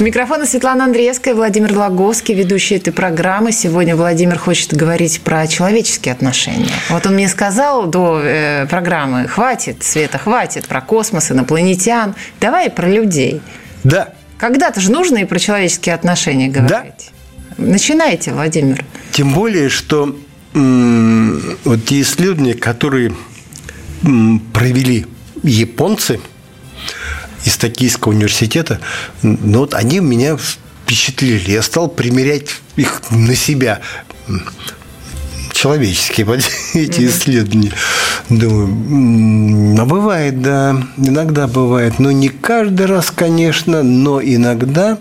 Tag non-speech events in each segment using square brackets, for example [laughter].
Микрофон Светлана Андреевская, Владимир Лаговский, ведущий этой программы. Сегодня Владимир хочет говорить про человеческие отношения. Вот он мне сказал до э, программы, хватит, Света, хватит про космос, инопланетян. Давай про людей. Да. Когда-то же нужно и про человеческие отношения говорить. Да. Начинайте, Владимир. Тем более, что м- вот те исследования, которые м- провели японцы – из Токийского университета, ну вот они меня впечатлили. Я стал примерять их на себя человеческие [laughs] эти исследования. Думаю, а бывает, да, иногда бывает, но не каждый раз, конечно, но иногда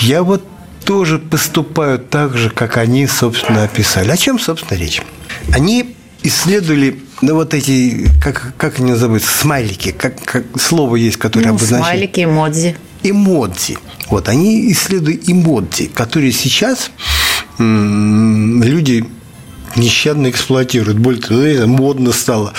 я вот тоже поступаю так же, как они, собственно, описали. О чем, собственно, речь? Они исследовали ну, вот эти, как, как они называются, смайлики, как, как слово есть, которое ну, обозначает... Смайлики, эмодзи. Эмодзи. Вот, они исследуют эмодзи, которые сейчас люди нещадно эксплуатируют. Более того, модно стало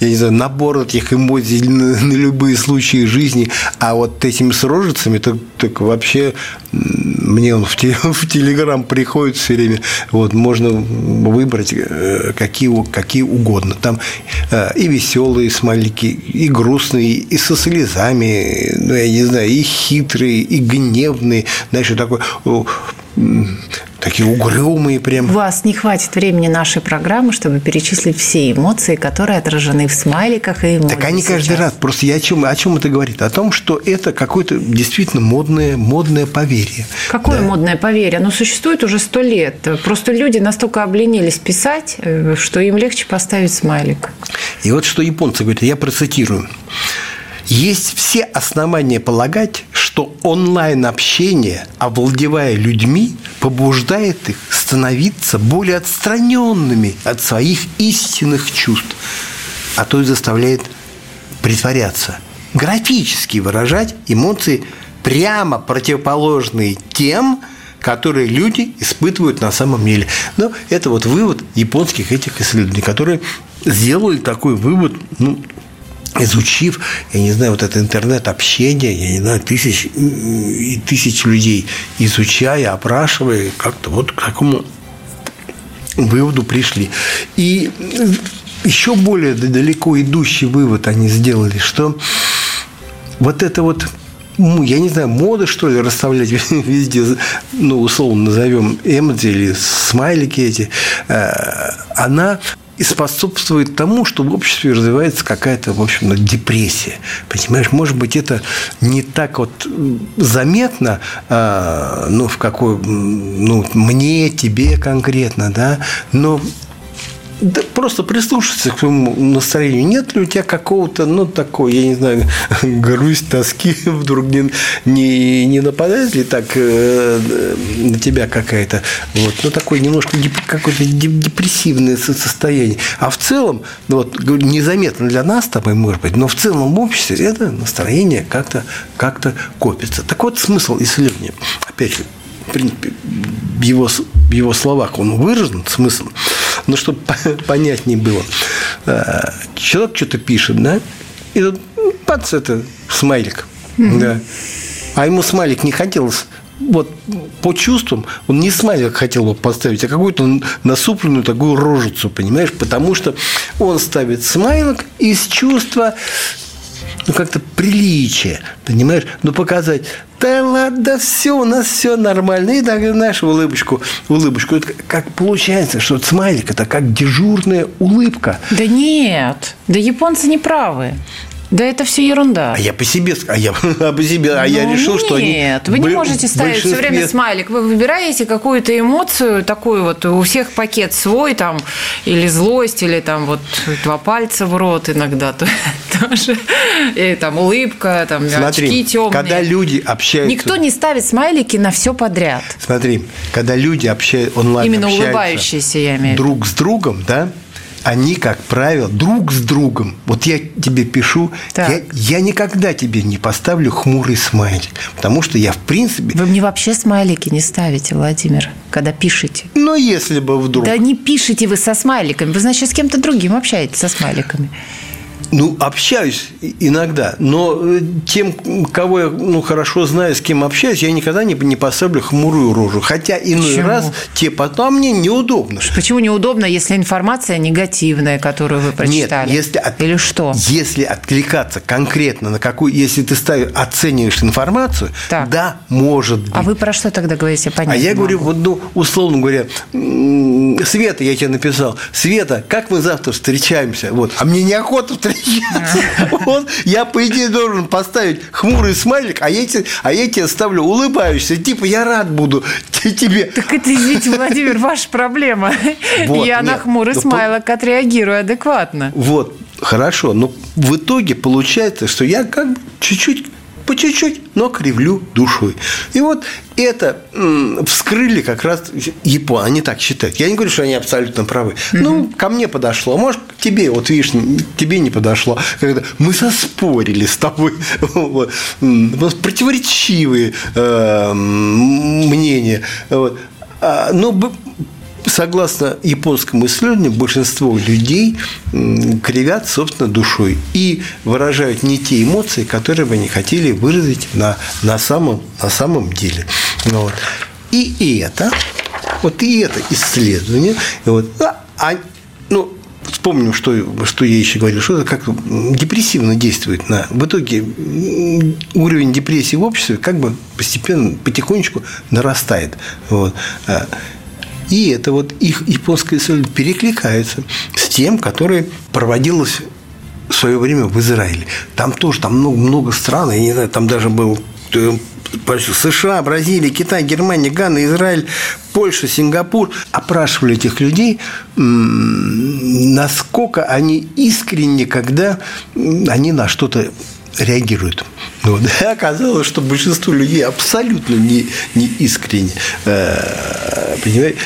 я не знаю, набор этих эмодзи на, на любые случаи жизни, а вот этими с рожицами, так, так вообще мне он в, [laughs] в Телеграм приходит все время, вот, можно выбрать э, какие, какие угодно. Там э, и веселые смайлики, и грустные, и со слезами, ну, я не знаю, и хитрые, и гневные, знаешь, такой такие угрюмые прям. У вас не хватит времени нашей программы, чтобы перечислить все эмоции, которые отражены в смайликах и эмоциях. Так они сейчас. каждый раз. Просто я о чем, о чем это говорит? О том, что это какое-то действительно модное, модное поверье. Какое да? модное поверье? Оно существует уже сто лет. Просто люди настолько обленились писать, э, что им легче поставить смайлик. И вот что японцы говорят, я процитирую. Есть все основания полагать, что онлайн-общение, овладевая людьми, побуждает их становиться более отстраненными от своих истинных чувств, а то и заставляет притворяться, графически выражать эмоции прямо противоположные тем, которые люди испытывают на самом деле. Но это вот вывод японских этих исследований, которые сделали такой вывод, ну, изучив, я не знаю, вот это интернет-общение, я не знаю, тысяч и тысяч людей, изучая, опрашивая, как-то вот к такому выводу пришли. И еще более далеко идущий вывод они сделали, что вот это вот ну, я не знаю, мода, что ли, расставлять [laughs] везде, ну, условно назовем эмодзи или смайлики эти, э, она и способствует тому, что в обществе развивается какая-то, в общем, депрессия. Понимаешь, может быть, это не так вот заметно, а, ну, в какой, ну, мне, тебе конкретно, да, но да просто прислушаться к своему настроению. Нет ли у тебя какого-то, ну, такой, я не знаю, [laughs] грусть, тоски [laughs] вдруг не, не, не нападает ли так э, на тебя какая-то, вот, ну, такое немножко деп, какое-то депрессивное состояние. А в целом, ну, вот, незаметно для нас с тобой, может быть, но в целом в обществе это настроение как-то как копится. Так вот, смысл исследования. Опять же, в принципе, в его, в его словах он выражен, смысл – ну, чтобы [laughs] понятнее было. А, человек что-то пишет, да, и тут пац, это смайлик. Mm-hmm. Да. А ему смайлик не хотелось вот по чувствам он не смайлик хотел бы поставить, а какую-то насупленную такую рожицу, понимаешь? Потому что он ставит смайлик из чувства ну, как-то приличие, понимаешь? Ну, показать, да ладно, все, у нас все нормально. И так, знаешь, улыбочку, улыбочку. Это как получается, что смайлик – это как дежурная улыбка. Да нет, да японцы не правы. Да это все ерунда. А я по себе, а я а [laughs] по себе, а я Ну, решил, что они Нет, вы не можете ставить все время смайлик. Вы выбираете какую-то эмоцию, такую вот, у всех пакет свой, там, или злость, или там вот два пальца в рот иногда то- [laughs] тоже, и там улыбка, там Смотри, очки темные. когда люди общаются... Никто не ставит смайлики на все подряд. Смотри, когда люди общаются онлайн, Именно общаются улыбающиеся, я имею друг с другом, да, они, как правило, друг с другом. Вот я тебе пишу, Так. я, я никогда тебе не поставлю хмурый смайлик, потому что я, в принципе, Вы мне вообще смайлики не ставите, Владимир, когда пишете. но если бы вдруг, Да не пишите вы со смайликами. Вы, значит, с кем-то другим общаетесь со смайликами. Ну, общаюсь иногда, но э, тем, кого я ну, хорошо знаю, с кем общаюсь, я никогда не, не поставлю хмурую рожу. Хотя иной Почему? раз те потом мне неудобно. Почему неудобно, если информация негативная, которую вы прочитали? Нет, если от- Или что? Если откликаться конкретно на какую, если ты ставишь, оцениваешь информацию, Так. да, может быть. А вы про что тогда говорите? Понять А я не говорю, могу. вот, ну, условно говоря, Света, я тебе написал, Света, как мы завтра встречаемся? Вот. А мне неохота встречаться. Вот. Я, по идее, должен поставить хмурый смайлик, а я, те- а я тебе ставлю улыбающийся. Типа, я рад буду те- тебе. Так это, извините, Владимир, ваша проблема. Вот, я на хмурый ну, смайлик отреагирую адекватно. Вот, хорошо. Но в итоге получается, что я как бы чуть-чуть по чуть-чуть, но кривлю душой. И вот это вскрыли как раз япон, они так считают. Я не говорю, что они абсолютно правы. Ну, ко мне подошло. Может, к тебе, вот видишь, тебе не подошло. Когда мы соспорили с тобой. [laughs] Вот. Противоречивые э, мнения. Вот. А, Но согласно японскому исследованию, большинство людей кривят, собственно, душой и выражают не те эмоции, которые бы они хотели выразить на, на, самом, на самом деле. Вот. И, и это, вот и это исследование, и вот, а, а, ну, вспомним, что, что я еще говорил, что это как депрессивно действует на... В итоге уровень депрессии в обществе как бы постепенно, потихонечку нарастает. Вот. И это вот их японское исследование перекликается с тем, которое проводилось в свое время в Израиле. Там тоже там много, много стран, я не знаю, там даже был э, США, Бразилия, Китай, Германия, Гана, Израиль, Польша, Сингапур опрашивали этих людей, насколько они искренне, когда они на что-то реагируют. [laughs] Вот. И оказалось, что большинство людей абсолютно не, не искренне. Э, Понимаете?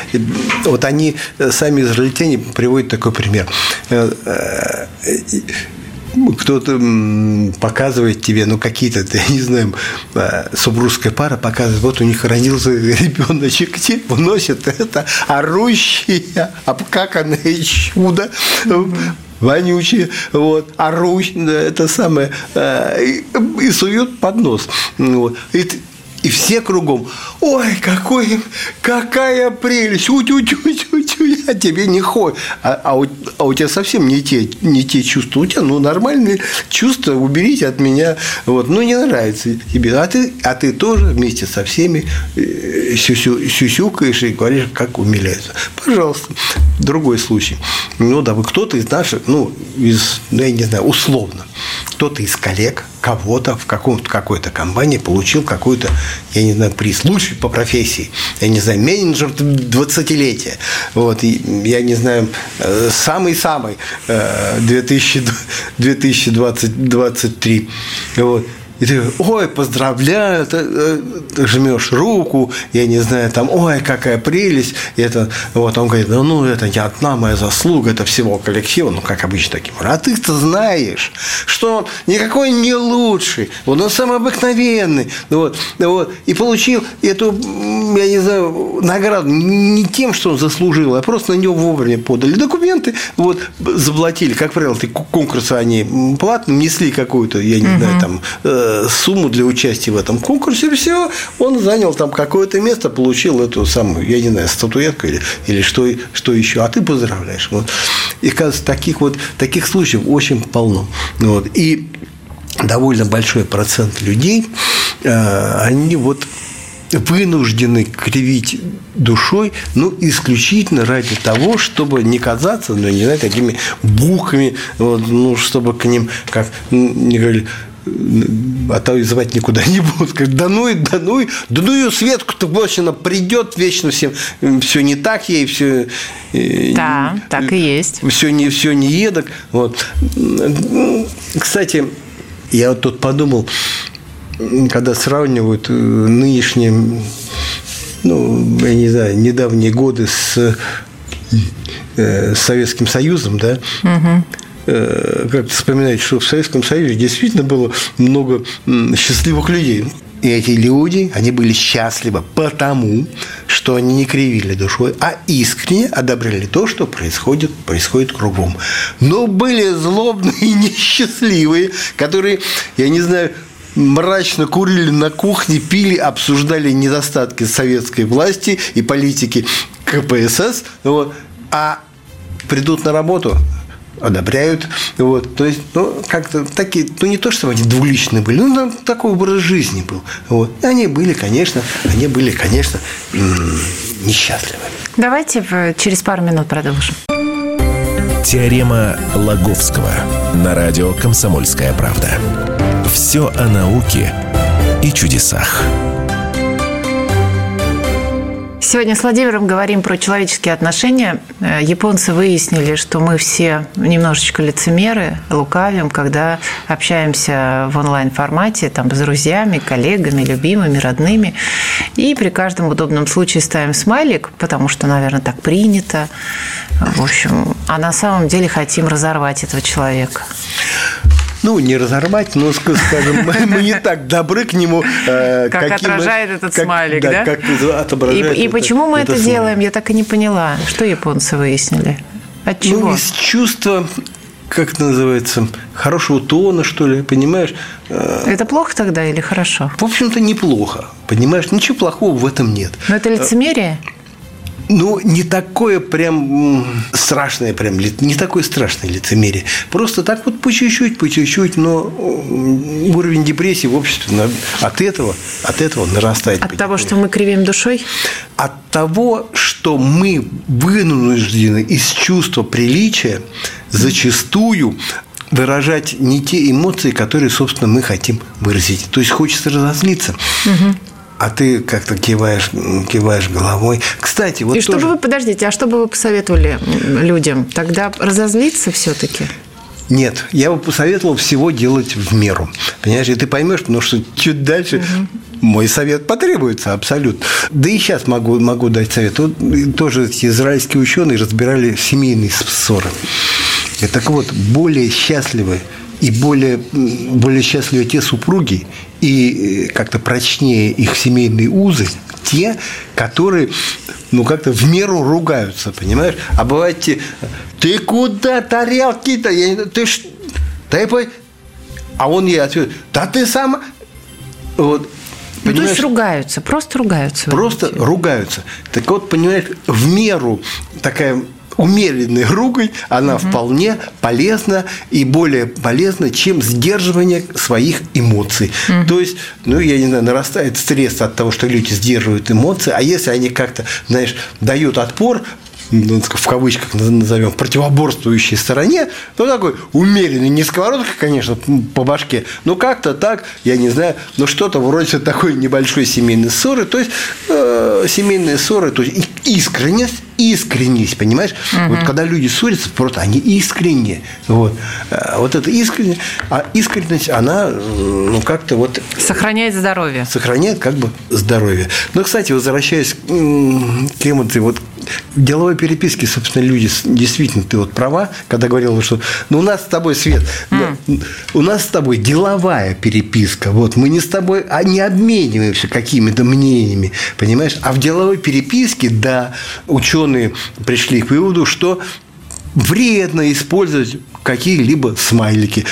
Вот они, э, сами израильтяне, приводят такой пример. Э, кто-то показывает тебе, ну, какие-то, [laughs] я не знаю, супружеская пара показывает, вот у них родился [laughs] ребеночек, типа, носит это орущее, обкаканное чудо, вонючие, вот, орусь, да, это самое, э, и, и сует под нос. Вот. И, и все кругом, ой, какой, какая прелесть, утю-тю-тю-тю, я тебе не хой. А, а, у, а у тебя совсем не те, не те чувства. У тебя, ну, нормальные чувства, уберите от меня. Вот, ну, не нравится тебе. А ты, а ты тоже вместе со всеми э, сюсю, сюсюкаешь и говоришь, как умиляется. Пожалуйста. Другой случай. Ну, да, вы кто-то из наших, ну, из, ну, я не знаю, условно, кто-то из коллег кого-то в каком-то какой-то компании получил какой-то, я не знаю, приз. Лучший по профессии. Я не знаю, менеджер 20-летия. Вот, и, я не знаю, э, самый-самый э, 2000 2023. Вот. И ты, ой, поздравляю, ты, э, ты жмешь руку, я не знаю, там, ой, какая прелесть. И это, вот он говорит, ну, ну, это не одна моя заслуга, это всего коллектива, ну, как обычно таким. А ты-то знаешь, что он никакой не лучший, вот он самый обыкновенный. Вот, вот, и получил эту, я не знаю, награду не тем, что он заслужил, а просто на него вовремя подали документы, вот, заплатили. Как правило, ты конкурсы они платные, несли какую-то, я не знаю, там, э, сумму для участия в этом конкурсе, и все, он занял там какое-то место, получил эту самую, я не знаю, статуэтку или, или что, что еще, а ты поздравляешь. Вот. И, кажется, таких вот таких случаев очень полно. Вот. И довольно большой процент людей, э, они вот вынуждены кривить душой, ну, исключительно ради того, чтобы не казаться, ну, не знаю, такими буками, вот, ну, чтобы к ним, как не говорили, а то и звать никуда [laughs] не будут. Как, да ну и, да ну и, да ну ее Светку-то больше она придет вечно всем. Все не так ей, все... Да, не, так и есть. Все не, все не едок. Вот. Кстати, я вот тут подумал, когда сравнивают э, нынешние, ну, я не знаю, недавние годы с, э, с Советским Союзом, да, угу как вспоминать, что в Советском Союзе действительно было много счастливых людей. И эти люди, они были счастливы потому, что они не кривили душой, а искренне одобряли то, что происходит, происходит кругом. Но были злобные и несчастливые, которые, я не знаю, мрачно курили на кухне, пили, обсуждали недостатки советской власти и политики КПСС, вот, а придут на работу, одобряют. Вот. То есть, ну, как-то такие, ну, не то, чтобы они двуличные были, ну, там такой образ жизни был. Вот. И они были, конечно, они были, конечно, несчастливы. Давайте через пару минут продолжим. Теорема Лаговского на радио «Комсомольская правда». Все о науке и чудесах. Сегодня с Владимиром говорим про человеческие отношения. Э, японцы выяснили, что мы все немножечко лицемеры, лукавим, когда общаемся в онлайн-формате там, с друзьями, коллегами, любимыми, родными. И при каждом удобном случае ставим смайлик, потому что, наверное, так принято. В общем, а на самом деле хотим разорвать этого человека ну, не разорвать, но, скажем, [laughs] мы не так добры к нему. Э, как отражает этот смайлик, да? Как отображает И почему мы это делаем, я так и не поняла. Что японцы выяснили? От ну, чего? Ну, из чувства как это называется, хорошего тона, что ли, понимаешь? Э, это плохо тогда или хорошо? В общем-то, неплохо, понимаешь? Ничего плохого в этом нет. Но это лицемерие? Ну, не такое прям страшное, прям, не такое страшное лицемерие. Просто так вот по чуть-чуть, по чуть-чуть, но уровень депрессии в обществе от этого, от этого нарастает. От того, что мы кривим душой? От того, что мы вынуждены из чувства приличия зачастую выражать не те эмоции, которые, собственно, мы хотим выразить. То есть хочется разозлиться. Угу а ты как-то киваешь, киваешь головой. Кстати, вот И тоже... что бы вы, подождите, а что бы вы посоветовали людям? Тогда разозлиться все-таки? Нет, я бы посоветовал всего делать в меру. Понимаешь, и ты поймешь, потому что чуть дальше угу. мой совет потребуется абсолютно. Да и сейчас могу, могу дать совет. Вот тоже эти израильские ученые разбирали семейные ссоры. И так вот, более счастливы и более, более счастливы те супруги, и э, как-то прочнее их семейные узы, те, которые ну, как-то в меру ругаются, понимаешь? А бывает те, ты куда тарелки-то? Я, ты ж, дай по... А он ей ответит, да ты сам... Вот, ну, то есть ругаются, просто ругаются. Просто ругаются. Так вот, понимаешь, в меру такая умеренной ругань, она угу. вполне полезна и более полезна, чем сдерживание своих эмоций. Угу. То есть, ну, я не знаю, нарастает стресс от того, что люди сдерживают эмоции, а если они как-то, знаешь, дают отпор, в кавычках назовем, противоборствующей стороне, ну, такой умеренный, не сковородка, конечно, по башке, но как-то так, я не знаю, но что-то вроде такой небольшой семейной ссоры, то есть э, семейные ссоры, то есть искренность, искренность, понимаешь? Угу. Вот когда люди ссорятся, просто они искренние. Вот, э, вот эта искренность, а искренность, она, ну, как-то вот... Сохраняет здоровье. Сохраняет как бы здоровье. Но, кстати, возвращаясь к эмоции, вот в деловой переписке, собственно, люди, действительно, ты вот права, когда говорила, что ну, у нас с тобой, Свет, mm. у нас с тобой деловая переписка, вот, мы не с тобой а не обмениваемся какими-то мнениями, понимаешь? А в деловой переписке, да, ученые пришли к выводу, что вредно использовать какие-либо смайлики.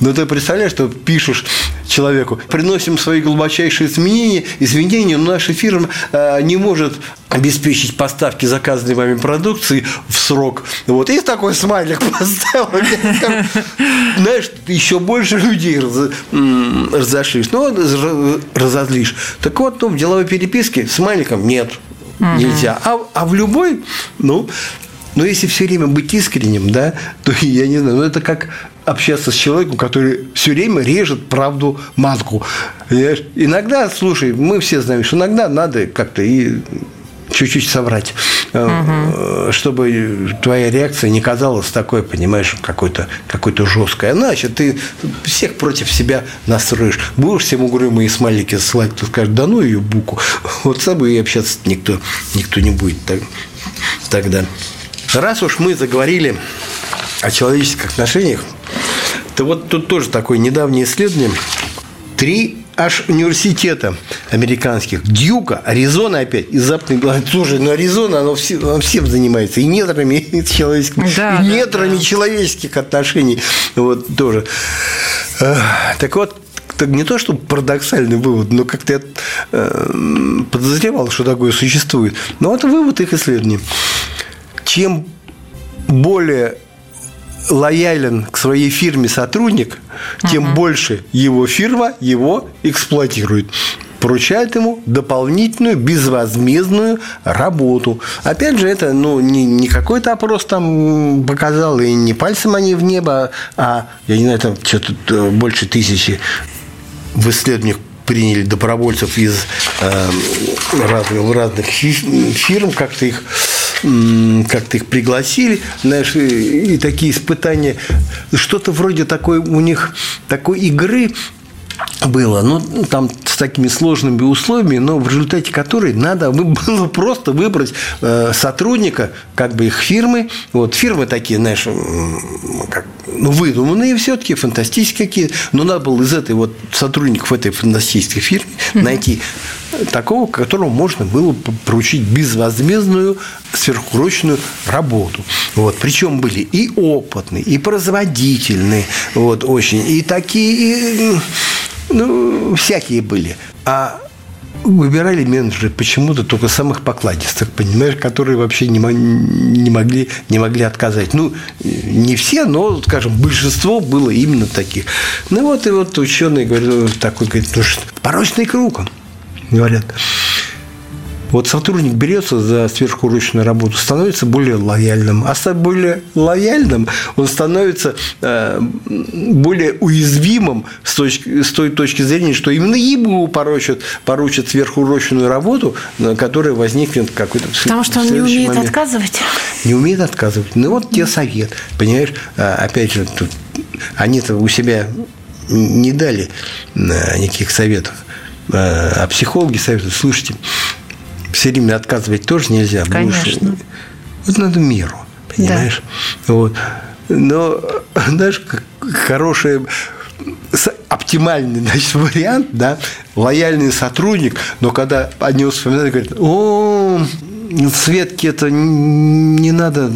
Но ты представляешь, что пишешь человеку, приносим свои глубочайшие изменения, изменения, но наша фирма э, не может обеспечить поставки заказанной вами продукции в срок. Вот. И такой смайлик [laughs] поставил. Знаешь, еще больше людей разошлись. Ну, разозлишь. Так вот, ну, в деловой переписке смайликом нет. Нельзя. А, а в любой, ну, но если все время быть искренним, да, то [laughs] я не знаю, ну это как общаться с человеком, который все время режет правду матку. Иногда, слушай, мы все знаем, что иногда надо как-то и чуть-чуть соврать, угу. чтобы твоя реакция не казалась такой, понимаешь, какой-то какой жесткой. Значит, ты всех против себя настроишь. Будешь всем угрюмые смайлики ссылать, то скажешь, да ну ее буку. Вот с собой и общаться никто, никто не будет так, тогда. Раз уж мы заговорили о человеческих отношениях, то вот тут тоже такое недавнее исследование. Три аж университета американских, Дьюка, Аризона опять, из Западной Беларуси. Слушай, ну Аризона, оно, все, оно всем занимается, и недрами [laughs] человеческих, да, и недрами да, да. человеческих отношений. Вот тоже. Так вот, так не то, что парадоксальный вывод, но как-то я э, подозревал, что такое существует. Но это вывод их исследований. Чем более лоялен к своей фирме сотрудник, тем угу. больше его фирма его эксплуатирует поручает ему дополнительную безвозмездную работу. Опять же, это ну, не, не какой-то опрос там показал, и не пальцем они в небо, а, я не знаю, там что-то э, больше тысячи в исследованиях приняли добровольцев из э, разных, разных фирм, как-то их как-то их пригласили, знаешь, и, и такие испытания, что-то вроде такой у них такой игры было, ну, там с такими сложными условиями, но в результате которой надо [laughs] было просто выбрать э, сотрудника, как бы их фирмы. Вот фирмы такие, знаешь, как, ну, выдуманные все-таки, фантастические какие но надо было из этой вот сотрудников этой фантастической фирмы найти такого, которому можно было поручить безвозмездную сверхурочную работу. Вот. Причем были и опытные, и производительные, вот, очень, и такие, и, ну, всякие были. А выбирали менеджеры почему-то только самых покладистых, понимаешь, которые вообще не, не, могли, не могли отказать. Ну, не все, но, скажем, большинство было именно таких. Ну, вот и вот ученые говорят, такой, говорит, ну, что, порочный круг, говорят. Вот сотрудник берется за сверхурочную работу, становится более лояльным. А став более лояльным, он становится э, более уязвимым с, точки, с той точки зрения, что именно ему поручат, поручат сверхурочную работу, которая возникнет какой-то Потому что он не умеет момент. отказывать. Не умеет отказывать. Ну, вот тебе совет. Понимаешь, а, опять же, тут они-то у себя не дали э, никаких советов. Э, а психологи советуют, слушайте, все время отказывать тоже нельзя. Конечно. Будешь, вот надо меру, понимаешь? Да. Вот. Но, знаешь, хороший оптимальный значит, вариант, да, лояльный сотрудник, но когда они вспоминают, говорят, о, Светке это не надо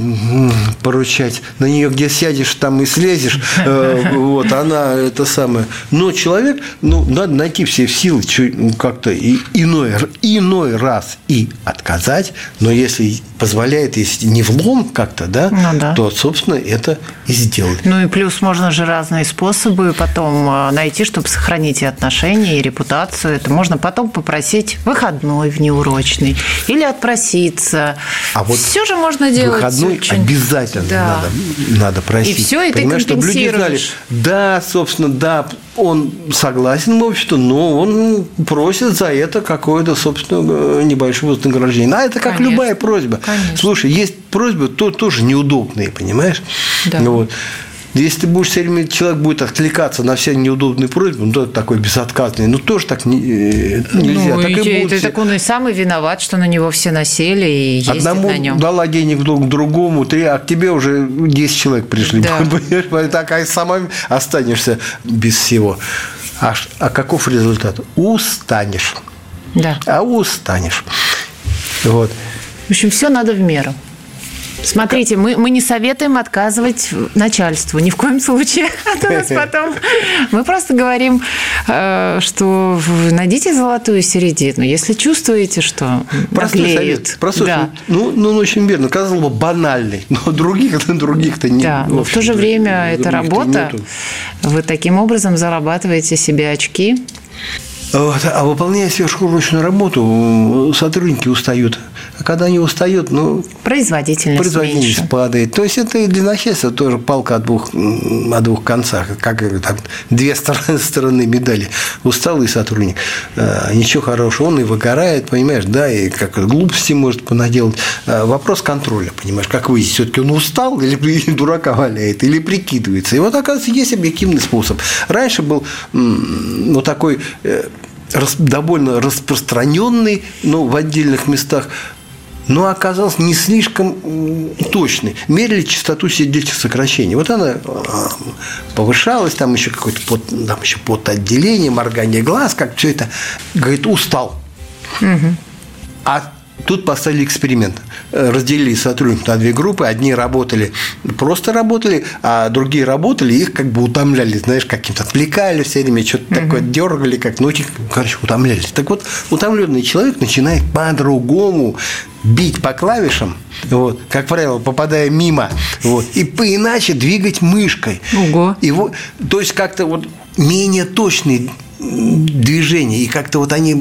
поручать. На нее где сядешь, там и слезешь. Э, вот, она это самое. Но человек, ну, надо найти все силы ну, как-то иной, иной раз и отказать. Но если позволяет, если не влом как-то, да, ну, да, то, собственно, это и сделать. Ну и плюс можно же разные способы потом э, найти, чтобы сохранить и отношения, и репутацию. Это можно потом попросить выходной внеурочный или отпросить учиться. А вот все же можно делать. Выходной очень... обязательно да. надо, надо просить. И все, и Понимаешь, ты чтобы люди знали, да, собственно, да, он согласен в общем но он просит за это какое-то, собственно, небольшое вознаграждение. А это как Конечно. любая просьба. Конечно. Слушай, есть просьбы, то тоже неудобные, понимаешь? Да. Вот. Если ты будешь все время, человек будет откликаться на все неудобные просьбы, ну, такой безотказный, ну, тоже так не, э, нельзя. Ну, так и, и, так он и самый виноват, что на него все насели и ездят Одному на нем. дала денег друг другому, три, а к тебе уже 10 человек пришли. Да. [laughs] Так, а сама останешься без всего. А, а каков результат? Устанешь. Да. А устанешь. Вот. В общем, все надо в меру. Смотрите, мы, мы не советуем отказывать начальству, ни в коем случае. [laughs] А то нас [laughs] потом... Мы просто говорим, э, что найдите золотую середину. Если чувствуете, что Простой наглеют. совет. Простой да. совет. Ну, ну, очень верно. Казалось бы, банальный. Но [laughs] других, других-то не Да, но в то же время это работа. нету. Вы таким образом зарабатываете себе очки. Вот, а выполняя сверхурочную работу, сотрудники устают. А когда они устают, ну, Производительность, производительность меньше. падает. То есть это и для начальства тоже палка о двух, о двух концах. Как там, две [laughs] стороны, стороны медали. Усталый сотрудник, э, ничего хорошего, он и выгорает, понимаешь, да, и как глупости может понаделать. Э, Вопрос контроля, понимаешь, как выяснить, все-таки он устал или [laughs] при- дурака валяет, или прикидывается. И вот, оказывается, есть объективный способ. Раньше был м, ну, такой э, довольно распространенный, но в отдельных местах но оказался не слишком м, точный. Мерили частоту сердечных сокращений. Вот она а, повышалась, там еще какое-то под, там еще потоотделение, моргание глаз, как все это. Говорит, устал. А тут поставили эксперимент. Э, Разделили сотрудников на две группы. Одни работали, просто работали, а другие работали, их как бы утомляли, знаешь, каким-то отвлекали все время, что-то такое дергали, как, их, короче, утомлялись. Так вот, утомленный человек начинает по-другому бить по клавишам, вот, как правило, попадая мимо, вот, и поиначе двигать мышкой. Ого. И вот, то есть как-то вот менее точные движения, и как-то вот они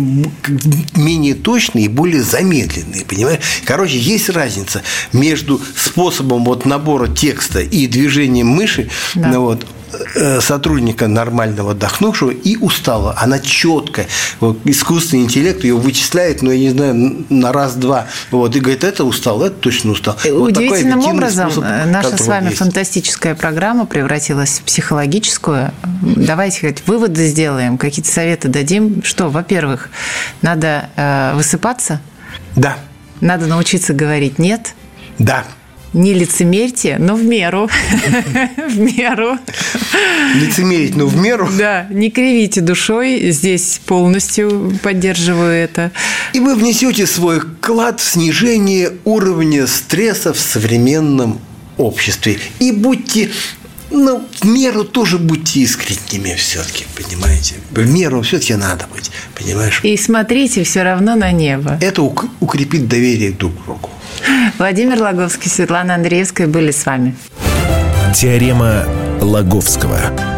менее точные и более замедленные, понимаешь? Короче, есть разница между способом вот набора текста и движением мыши, Да. ну, вот, сотрудника нормального отдохнувшего и устала. Она четкая. Вот, искусственный интеллект ее вычисляет, ну, я не знаю, на раз-два. Вот, и говорит, это устал, это точно устал. Вот такой Удивительным образом способ э, наша с вами есть. фантастическая программа превратилась в психологическую. Давайте хоть выводы сделаем, какие-то советы дадим. Что, во-первых, надо э, высыпаться, Да, надо научиться говорить «нет», да. Не лицемерьте, но в меру. [laughs] В меру. Лицемерить, но в меру. Да, не кривите душой. Здесь полностью поддерживаю это. И вы внесете свой вклад в снижение уровня стресса в современном обществе. И будьте, ну, в меру тоже будьте искренними все-таки, понимаете? В меру все-таки надо быть, понимаешь? И смотрите все равно на небо. Это ук- укрепит доверие друг к другу. Владимир Логовский, Светлана Андреевская были с вами. Теорема Лаговского.